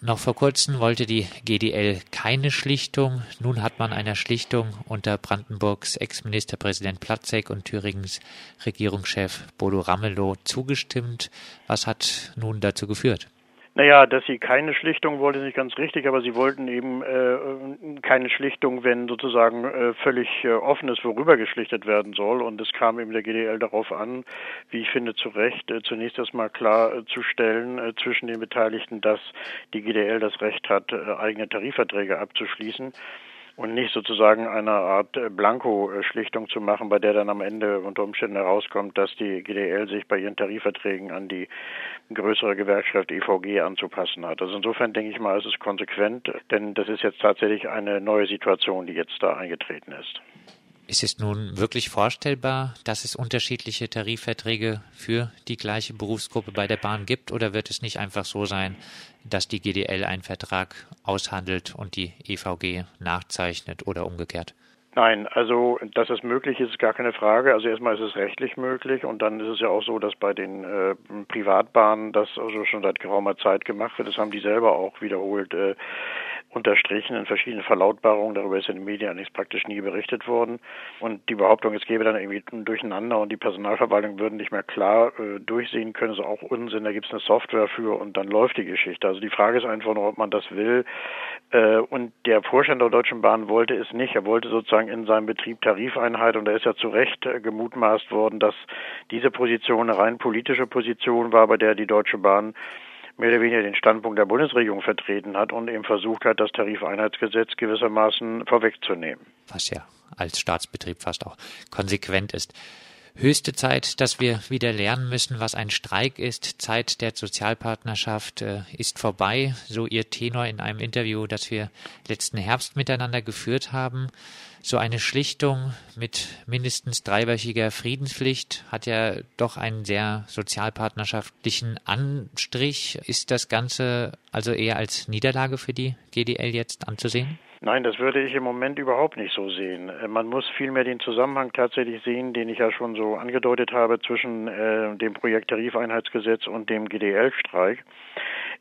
Noch vor kurzem wollte die GDL keine Schlichtung. Nun hat man einer Schlichtung unter Brandenburgs Ex-Ministerpräsident Platzek und Thüringens Regierungschef Bodo Ramelow zugestimmt. Was hat nun dazu geführt? Naja, dass sie keine Schlichtung wollte, ist nicht ganz richtig, aber sie wollten eben äh, keine Schlichtung, wenn sozusagen äh, völlig äh, offen ist, worüber geschlichtet werden soll. Und es kam eben der GDL darauf an, wie ich finde, zu Recht, äh, zunächst erstmal klarzustellen äh, zwischen den Beteiligten, dass die GDL das Recht hat, äh, eigene Tarifverträge abzuschließen und nicht sozusagen eine Art äh, Blanko-Schlichtung zu machen, bei der dann am Ende unter Umständen herauskommt, dass die GDL sich bei ihren Tarifverträgen an die größere Gewerkschaft EVG anzupassen hat. Also insofern denke ich mal, ist es konsequent, denn das ist jetzt tatsächlich eine neue Situation, die jetzt da eingetreten ist. Ist es nun wirklich vorstellbar, dass es unterschiedliche Tarifverträge für die gleiche Berufsgruppe bei der Bahn gibt oder wird es nicht einfach so sein, dass die GDL einen Vertrag aushandelt und die EVG nachzeichnet oder umgekehrt? Nein, also dass es möglich ist, ist gar keine Frage. Also erstmal ist es rechtlich möglich und dann ist es ja auch so, dass bei den äh, Privatbahnen das also schon seit geraumer Zeit gemacht wird. Das haben die selber auch wiederholt äh, unterstrichen in verschiedenen Verlautbarungen. Darüber ist in den Medien eigentlich praktisch nie berichtet worden. Und die Behauptung, es gäbe dann irgendwie ein Durcheinander und die Personalverwaltung würden nicht mehr klar äh, durchsehen können, ist auch Unsinn. Da gibt es eine Software für und dann läuft die Geschichte. Also die Frage ist einfach nur, ob man das will. Äh, und der Vorstand der Deutschen Bahn wollte es nicht. Er wollte sozusagen in seinem Betrieb Tarifeinheit und da ist ja zu Recht äh, gemutmaßt worden, dass diese Position eine rein politische Position war, bei der die Deutsche Bahn mehr oder weniger den Standpunkt der Bundesregierung vertreten hat und eben versucht hat, das Tarifeinheitsgesetz gewissermaßen vorwegzunehmen. Was ja als Staatsbetrieb fast auch konsequent ist. Höchste Zeit, dass wir wieder lernen müssen, was ein Streik ist. Zeit der Sozialpartnerschaft äh, ist vorbei, so Ihr Tenor in einem Interview, das wir letzten Herbst miteinander geführt haben. So eine Schlichtung mit mindestens dreiwöchiger Friedenspflicht hat ja doch einen sehr sozialpartnerschaftlichen Anstrich. Ist das Ganze also eher als Niederlage für die GDL jetzt anzusehen? Nein, das würde ich im Moment überhaupt nicht so sehen. Äh, man muss vielmehr den Zusammenhang tatsächlich sehen, den ich ja schon so angedeutet habe zwischen äh, dem Projekt Tarifeinheitsgesetz und dem GDL-Streik.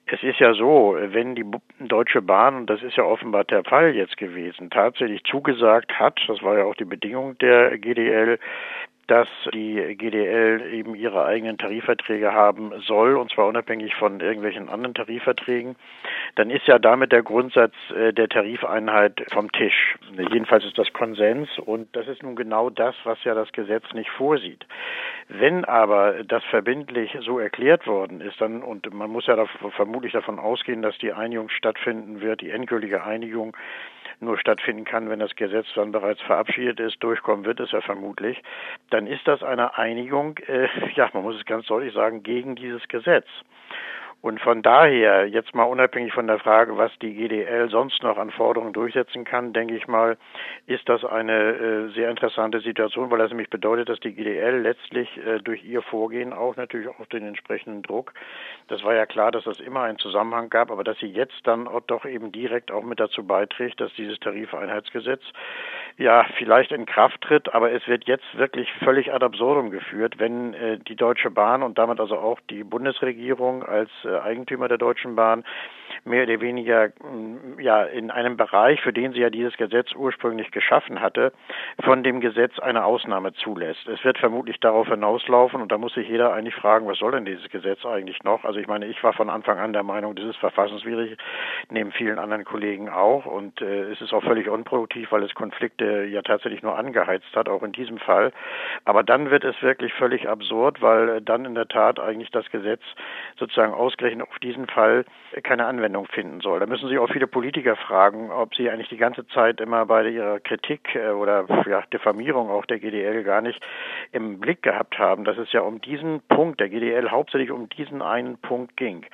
Es ist ja so, wenn die Deutsche Bahn, und das ist ja offenbar der Fall jetzt gewesen, tatsächlich zugesagt hat, das war ja auch die Bedingung der GDL, dass die GDL eben ihre eigenen Tarifverträge haben soll, und zwar unabhängig von irgendwelchen anderen Tarifverträgen, dann ist ja damit der Grundsatz äh, der Tarifeinheit vom Tisch. Jedenfalls ist das Konsens und das ist nun genau das, was ja das Gesetz nicht vorsieht. Wenn aber das verbindlich so erklärt worden ist, dann, und man muss ja davon, vermutlich davon ausgehen, dass die Einigung stattfinden wird, die endgültige Einigung, nur stattfinden kann, wenn das Gesetz dann bereits verabschiedet ist, durchkommen wird es ja vermutlich, dann ist das eine Einigung, äh, ja, man muss es ganz deutlich sagen, gegen dieses Gesetz. Und von daher, jetzt mal unabhängig von der Frage, was die GDL sonst noch an Forderungen durchsetzen kann, denke ich mal, ist das eine äh, sehr interessante Situation, weil das nämlich bedeutet, dass die GDL letztlich äh, durch ihr Vorgehen auch natürlich auch den entsprechenden Druck, das war ja klar, dass das immer einen Zusammenhang gab, aber dass sie jetzt dann auch doch eben direkt auch mit dazu beiträgt, dass dieses Tarifeinheitsgesetz ja vielleicht in Kraft tritt, aber es wird jetzt wirklich völlig ad absurdum geführt, wenn äh, die Deutsche Bahn und damit also auch die Bundesregierung als äh, Eigentümer der Deutschen Bahn mehr oder weniger mm, ja in einem Bereich, für den sie ja dieses Gesetz ursprünglich geschaffen hatte, von dem Gesetz eine Ausnahme zulässt. Es wird vermutlich darauf hinauslaufen und da muss sich jeder eigentlich fragen, was soll denn dieses Gesetz eigentlich noch? Also ich meine, ich war von Anfang an der Meinung, das ist verfassungswidrig, neben vielen anderen Kollegen auch und äh, es ist auch völlig unproduktiv, weil es Konflikte ja tatsächlich nur angeheizt hat, auch in diesem Fall. Aber dann wird es wirklich völlig absurd, weil dann in der Tat eigentlich das Gesetz sozusagen ausgerechnet auf diesen Fall keine Anwendung finden soll. Da müssen sich auch viele Politiker fragen, ob sie eigentlich die ganze Zeit immer bei ihrer Kritik äh, oder ja, Diffamierung auch der GDL gar nicht im Blick gehabt haben, dass es ja um diesen Punkt der GDL hauptsächlich um diesen einen Punkt ging.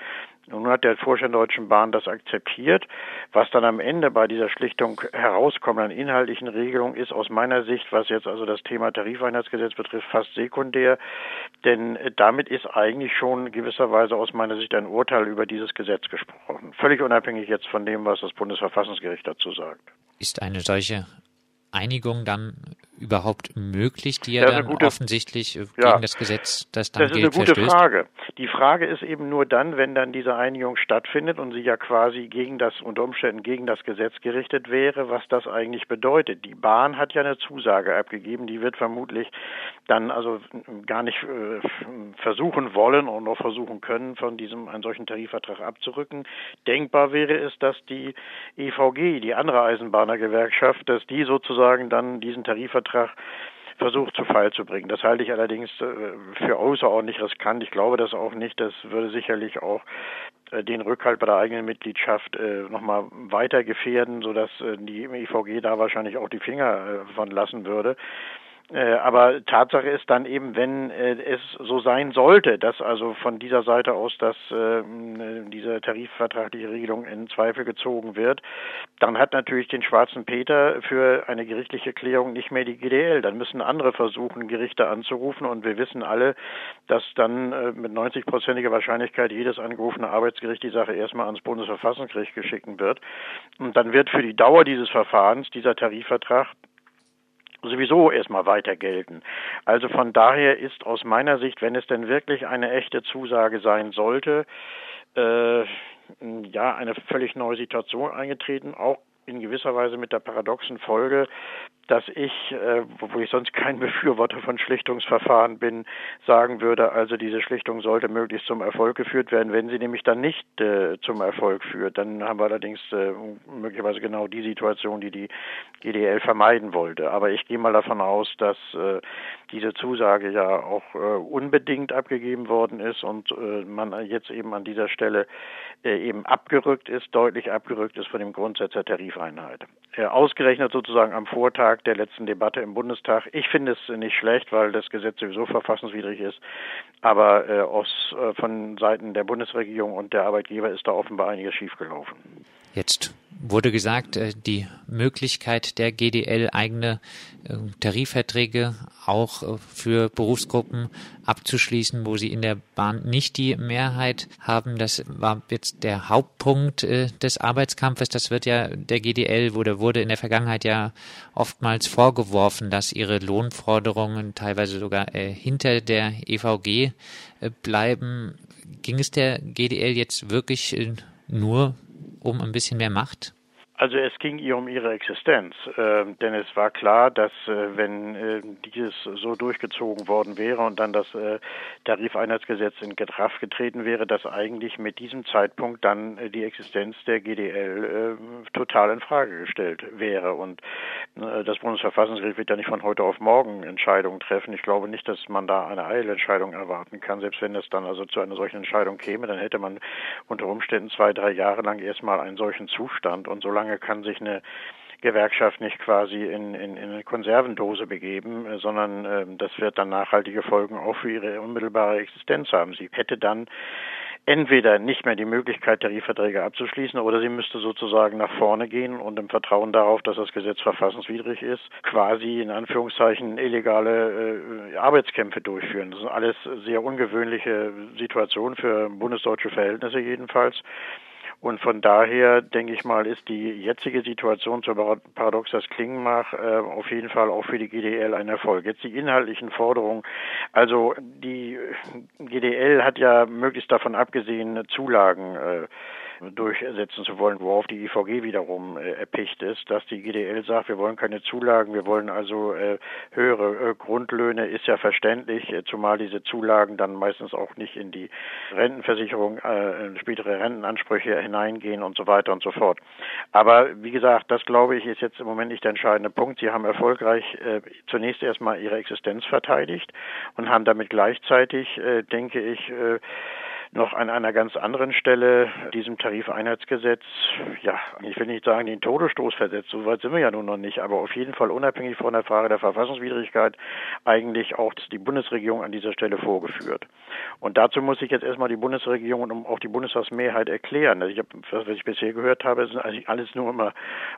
Nun hat der Vorstand der Deutschen Bahn das akzeptiert. Was dann am Ende bei dieser Schlichtung herauskommt an inhaltlichen Regelungen, ist aus meiner Sicht, was jetzt also das Thema Tarifeinheitsgesetz betrifft, fast sekundär. Denn damit ist eigentlich schon gewisserweise aus meiner Sicht ein Urteil über dieses Gesetz gesprochen. Völlig unabhängig jetzt von dem, was das Bundesverfassungsgericht dazu sagt. Ist eine solche Einigung dann überhaupt möglich, die ja dann gute, offensichtlich gegen ja, das Gesetz, das dann das gilt, Das ist eine gute verstößt? Frage. Die Frage ist eben nur dann, wenn dann diese Einigung stattfindet und sie ja quasi gegen das, unter Umständen gegen das Gesetz gerichtet wäre, was das eigentlich bedeutet. Die Bahn hat ja eine Zusage abgegeben, die wird vermutlich dann also gar nicht äh, versuchen wollen und noch versuchen können, von diesem einen solchen Tarifvertrag abzurücken. Denkbar wäre es, dass die EVG, die andere Eisenbahnergewerkschaft, dass die sozusagen dann diesen Tarifvertrag versucht zu Fall zu bringen. Das halte ich allerdings äh, für außerordentlich riskant. Ich glaube das auch nicht. Das würde sicherlich auch äh, den Rückhalt bei der eigenen Mitgliedschaft äh, nochmal weiter gefährden, sodass die IVG da wahrscheinlich auch die Finger von lassen würde. Äh, aber Tatsache ist dann eben, wenn äh, es so sein sollte, dass also von dieser Seite aus, dass äh, diese tarifvertragliche Regelung in Zweifel gezogen wird, dann hat natürlich den schwarzen Peter für eine gerichtliche Klärung nicht mehr die GDL. Dann müssen andere versuchen, Gerichte anzurufen und wir wissen alle, dass dann mit 90-prozentiger Wahrscheinlichkeit jedes angerufene Arbeitsgericht die Sache erstmal ans Bundesverfassungsgericht geschicken wird. Und dann wird für die Dauer dieses Verfahrens dieser Tarifvertrag sowieso erstmal weiter gelten. Also von daher ist aus meiner Sicht, wenn es denn wirklich eine echte Zusage sein sollte, äh, ja, eine völlig neue Situation eingetreten, auch in gewisser Weise mit der paradoxen Folge, dass ich, äh, wo ich sonst kein Befürworter von Schlichtungsverfahren bin, sagen würde, also diese Schlichtung sollte möglichst zum Erfolg geführt werden. Wenn sie nämlich dann nicht äh, zum Erfolg führt, dann haben wir allerdings äh, möglicherweise genau die Situation, die die GDL vermeiden wollte. Aber ich gehe mal davon aus, dass äh, diese Zusage ja auch äh, unbedingt abgegeben worden ist und äh, man jetzt eben an dieser Stelle äh, eben abgerückt ist, deutlich abgerückt ist von dem Grundsatz der Tarifeinheit. Äh, ausgerechnet sozusagen am Vortag der letzten Debatte im Bundestag. Ich finde es nicht schlecht, weil das Gesetz sowieso verfassungswidrig ist. Aber äh, aus, äh, von Seiten der Bundesregierung und der Arbeitgeber ist da offenbar einiges schiefgelaufen. Jetzt wurde gesagt, äh, die Möglichkeit der GDL eigene äh, Tarifverträge auch äh, für Berufsgruppen abzuschließen, wo sie in der Bahn nicht die Mehrheit haben. Das war jetzt der Hauptpunkt des Arbeitskampfes. Das wird ja der GDL wurde, wurde in der Vergangenheit ja oftmals vorgeworfen, dass ihre Lohnforderungen teilweise sogar hinter der EVG bleiben. Ging es der GDL jetzt wirklich nur um ein bisschen mehr Macht? Also es ging ihr um ihre Existenz, äh, denn es war klar, dass äh, wenn äh, dieses so durchgezogen worden wäre und dann das äh, Tarifeinheitsgesetz in Kraft getreten wäre, dass eigentlich mit diesem Zeitpunkt dann äh, die Existenz der GDL äh, total in Frage gestellt wäre. Und das Bundesverfassungsgericht wird ja nicht von heute auf morgen Entscheidungen treffen. Ich glaube nicht, dass man da eine Eilentscheidung erwarten kann. Selbst wenn es dann also zu einer solchen Entscheidung käme, dann hätte man unter Umständen zwei, drei Jahre lang erstmal einen solchen Zustand und solange lange kann sich eine Gewerkschaft nicht quasi in, in, in eine Konservendose begeben, äh, sondern äh, das wird dann nachhaltige Folgen auch für ihre unmittelbare Existenz haben. Sie hätte dann entweder nicht mehr die Möglichkeit, Tarifverträge abzuschließen, oder sie müsste sozusagen nach vorne gehen und im Vertrauen darauf, dass das Gesetz verfassungswidrig ist, quasi in Anführungszeichen illegale äh, Arbeitskämpfe durchführen. Das sind alles sehr ungewöhnliche Situationen für bundesdeutsche Verhältnisse jedenfalls. Und von daher denke ich mal, ist die jetzige Situation, so paradox das klingen mag, äh, auf jeden Fall auch für die GDL ein Erfolg. Jetzt die inhaltlichen Forderungen. Also die GDL hat ja möglichst davon abgesehen, Zulagen äh, durchsetzen zu wollen, worauf die IVG wiederum äh, erpicht ist, dass die GDL sagt, wir wollen keine Zulagen, wir wollen also äh, höhere äh, Grundlöhne, ist ja verständlich, äh, zumal diese Zulagen dann meistens auch nicht in die Rentenversicherung, äh, spätere Rentenansprüche hineingehen und so weiter und so fort. Aber wie gesagt, das glaube ich ist jetzt im Moment nicht der entscheidende Punkt. Sie haben erfolgreich äh, zunächst erstmal ihre Existenz verteidigt und haben damit gleichzeitig, äh, denke ich, äh, noch an einer ganz anderen Stelle diesem Tarifeinheitsgesetz, ja, ich will nicht sagen, den Todesstoß versetzt, so weit sind wir ja nun noch nicht, aber auf jeden Fall unabhängig von der Frage der Verfassungswidrigkeit eigentlich auch die Bundesregierung an dieser Stelle vorgeführt. Und dazu muss ich jetzt erstmal die Bundesregierung und auch die Bundestagsmehrheit erklären. Also ich habe, was ich bisher gehört habe, sind eigentlich alles nur immer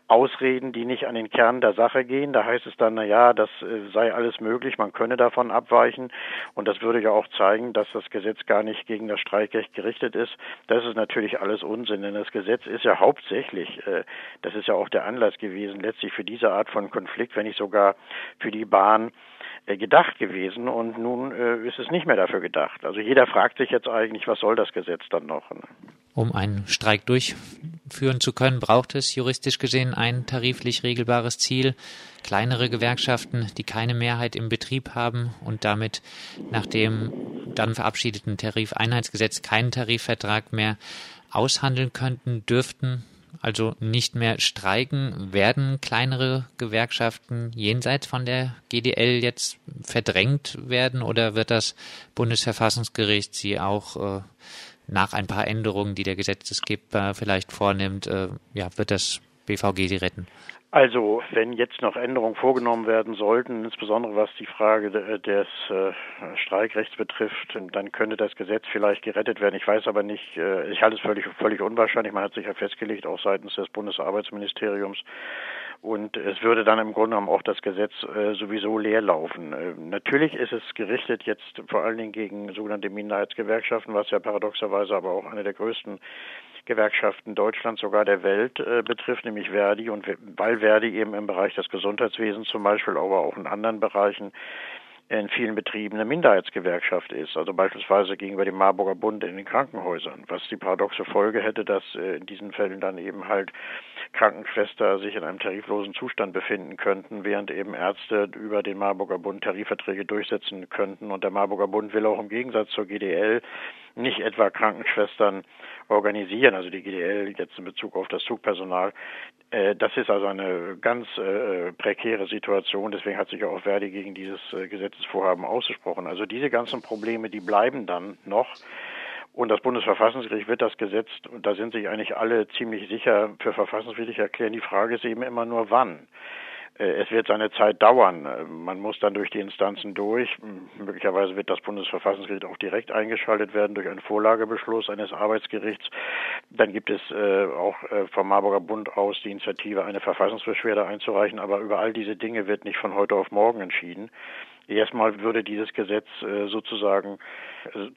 Ausreden, die nicht an den Kern der Sache gehen. Da heißt es dann, na ja, das äh, sei alles möglich, man könne davon abweichen. Und das würde ja auch zeigen, dass das Gesetz gar nicht gegen das Streik Streikrecht gerichtet ist, das ist natürlich alles Unsinn, denn das Gesetz ist ja hauptsächlich, äh, das ist ja auch der Anlass gewesen, letztlich für diese Art von Konflikt, wenn nicht sogar für die Bahn gedacht gewesen und nun äh, ist es nicht mehr dafür gedacht. Also jeder fragt sich jetzt eigentlich, was soll das Gesetz dann noch? Ne? Um einen Streik durchführen zu können, braucht es juristisch gesehen ein tariflich regelbares Ziel. Kleinere Gewerkschaften, die keine Mehrheit im Betrieb haben und damit nach dem dann verabschiedeten Tarifeinheitsgesetz keinen Tarifvertrag mehr aushandeln könnten, dürften also nicht mehr streiken, werden kleinere Gewerkschaften jenseits von der GDL jetzt verdrängt werden oder wird das Bundesverfassungsgericht sie auch äh, nach ein paar Änderungen, die der Gesetzesgeber vielleicht vornimmt, äh, ja, wird das BVG sie retten? Also, wenn jetzt noch Änderungen vorgenommen werden sollten, insbesondere was die Frage des äh, Streikrechts betrifft, dann könnte das Gesetz vielleicht gerettet werden. Ich weiß aber nicht, äh, ich halte es völlig, völlig unwahrscheinlich. Man hat sich ja festgelegt, auch seitens des Bundesarbeitsministeriums. Und es würde dann im Grunde genommen auch das Gesetz äh, sowieso leer laufen. Äh, natürlich ist es gerichtet jetzt vor allen Dingen gegen sogenannte Minderheitsgewerkschaften, was ja paradoxerweise aber auch eine der größten Gewerkschaften Deutschlands, sogar der Welt äh, betrifft, nämlich Verdi. Und weil Verdi eben im Bereich des Gesundheitswesens zum Beispiel, aber auch in anderen Bereichen in vielen Betrieben eine Minderheitsgewerkschaft ist, also beispielsweise gegenüber dem Marburger Bund in den Krankenhäusern, was die paradoxe Folge hätte, dass äh, in diesen Fällen dann eben halt Krankenschwester sich in einem tariflosen Zustand befinden könnten, während eben Ärzte über den Marburger Bund Tarifverträge durchsetzen könnten. Und der Marburger Bund will auch im Gegensatz zur GDL nicht etwa Krankenschwestern organisieren, also die GDL jetzt in Bezug auf das Zugpersonal. Äh, das ist also eine ganz äh, prekäre Situation. Deswegen hat sich auch Verdi gegen dieses äh, Gesetzesvorhaben ausgesprochen. Also diese ganzen Probleme, die bleiben dann noch. Und das Bundesverfassungsgericht wird das Gesetz, und da sind sich eigentlich alle ziemlich sicher, für verfassungswidrig erklären. Die Frage ist eben immer nur wann. Äh, es wird seine Zeit dauern. Äh, man muss dann durch die Instanzen durch. Möglicherweise wird das Bundesverfassungsgericht auch direkt eingeschaltet werden durch einen Vorlagebeschluss eines Arbeitsgerichts. Dann gibt es äh, auch vom Marburger Bund aus die Initiative, eine Verfassungsbeschwerde einzureichen. Aber über all diese Dinge wird nicht von heute auf morgen entschieden. Erstmal würde dieses Gesetz sozusagen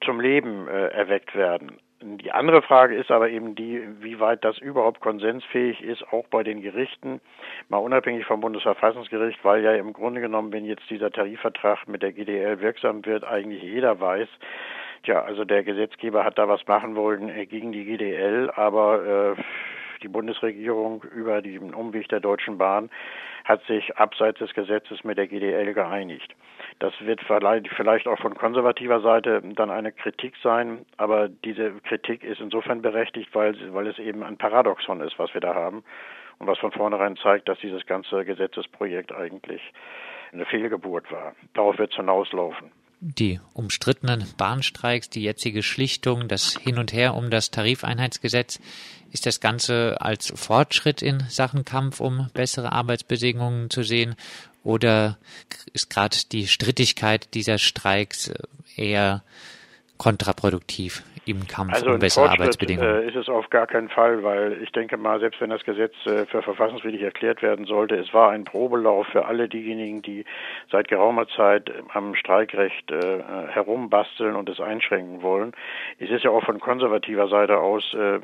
zum Leben erweckt werden. Die andere Frage ist aber eben die, wie weit das überhaupt konsensfähig ist, auch bei den Gerichten, mal unabhängig vom Bundesverfassungsgericht, weil ja im Grunde genommen, wenn jetzt dieser Tarifvertrag mit der GDL wirksam wird, eigentlich jeder weiß, Tja, also der Gesetzgeber hat da was machen wollen äh, gegen die GDL, aber äh, die Bundesregierung über den Umweg der Deutschen Bahn hat sich abseits des Gesetzes mit der GDL geeinigt. Das wird vielleicht auch von konservativer Seite dann eine Kritik sein, aber diese Kritik ist insofern berechtigt, weil, weil es eben ein Paradoxon ist, was wir da haben und was von vornherein zeigt, dass dieses ganze Gesetzesprojekt eigentlich eine Fehlgeburt war. Darauf wird es hinauslaufen die umstrittenen Bahnstreiks, die jetzige Schlichtung, das Hin und Her um das Tarifeinheitsgesetz, ist das Ganze als Fortschritt in Sachen Kampf um bessere Arbeitsbedingungen zu sehen? Oder ist gerade die Strittigkeit dieser Streiks eher kontraproduktiv im Kampf also um bessere Arbeitsbedingungen? Äh, ist es auf gar keinen Fall, weil ich denke mal, selbst wenn das Gesetz äh, für verfassungswidrig erklärt werden sollte, es war ein Probelauf für alle diejenigen, die seit geraumer Zeit am Streikrecht äh, herumbasteln und es einschränken wollen. Es ist ja auch von konservativer Seite aus äh,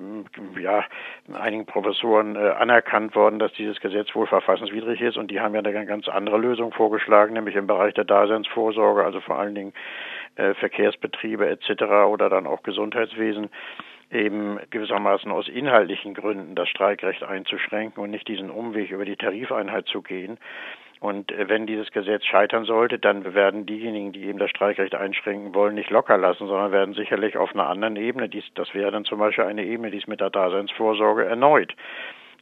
ja einigen Professoren äh, anerkannt worden, dass dieses Gesetz wohl verfassungswidrig ist und die haben ja eine ganz andere Lösung vorgeschlagen, nämlich im Bereich der Daseinsvorsorge, also vor allen Dingen äh, Verkehrsbetriebe etc. oder dann auch Gesundheitswesen eben gewissermaßen aus inhaltlichen Gründen das Streikrecht einzuschränken und nicht diesen Umweg über die Tarifeinheit zu gehen. Und äh, wenn dieses Gesetz scheitern sollte, dann werden diejenigen, die eben das Streikrecht einschränken wollen, nicht locker lassen, sondern werden sicherlich auf einer anderen Ebene, dies, das wäre dann zum Beispiel eine Ebene, die es mit der Daseinsvorsorge erneut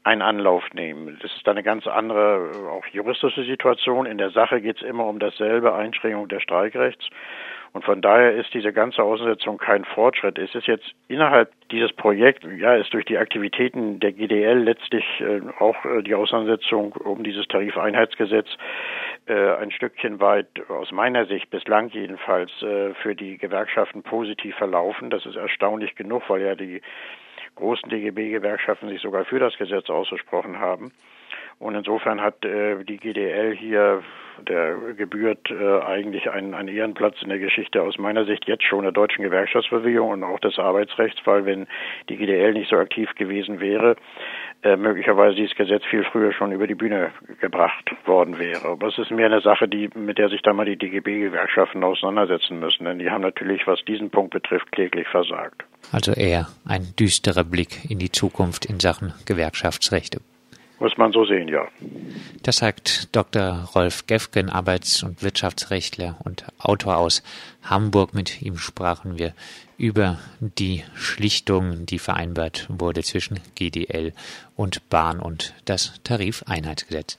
einen Anlauf nehmen. Das ist eine ganz andere, auch juristische Situation. In der Sache geht es immer um dasselbe, Einschränkung des Streikrechts. Und von daher ist diese ganze Aussetzung kein Fortschritt. Es ist jetzt innerhalb dieses Projekts, ja, ist durch die Aktivitäten der GDL letztlich äh, auch äh, die Auseinandersetzung um dieses Tarifeinheitsgesetz äh, ein Stückchen weit aus meiner Sicht bislang jedenfalls äh, für die Gewerkschaften positiv verlaufen. Das ist erstaunlich genug, weil ja die großen DGB-Gewerkschaften sich sogar für das Gesetz ausgesprochen haben. Und insofern hat äh, die GDL hier, der gebührt äh, eigentlich einen, einen Ehrenplatz in der Geschichte aus meiner Sicht jetzt schon der deutschen Gewerkschaftsbewegung und auch des Arbeitsrechts, weil wenn die GDL nicht so aktiv gewesen wäre, äh, möglicherweise dieses Gesetz viel früher schon über die Bühne gebracht worden wäre. Aber es ist mehr eine Sache, die, mit der sich da mal die DGB-Gewerkschaften auseinandersetzen müssen, denn die haben natürlich, was diesen Punkt betrifft, kläglich versagt. Also eher ein düsterer Blick in die Zukunft in Sachen Gewerkschaftsrechte. Muss man so sehen, ja. Das sagt Dr. Rolf Gefgen, Arbeits- und Wirtschaftsrechtler und Autor aus Hamburg. Mit ihm sprachen wir über die Schlichtung, die vereinbart wurde zwischen GDL und Bahn und das Tarifeinheitsgesetz.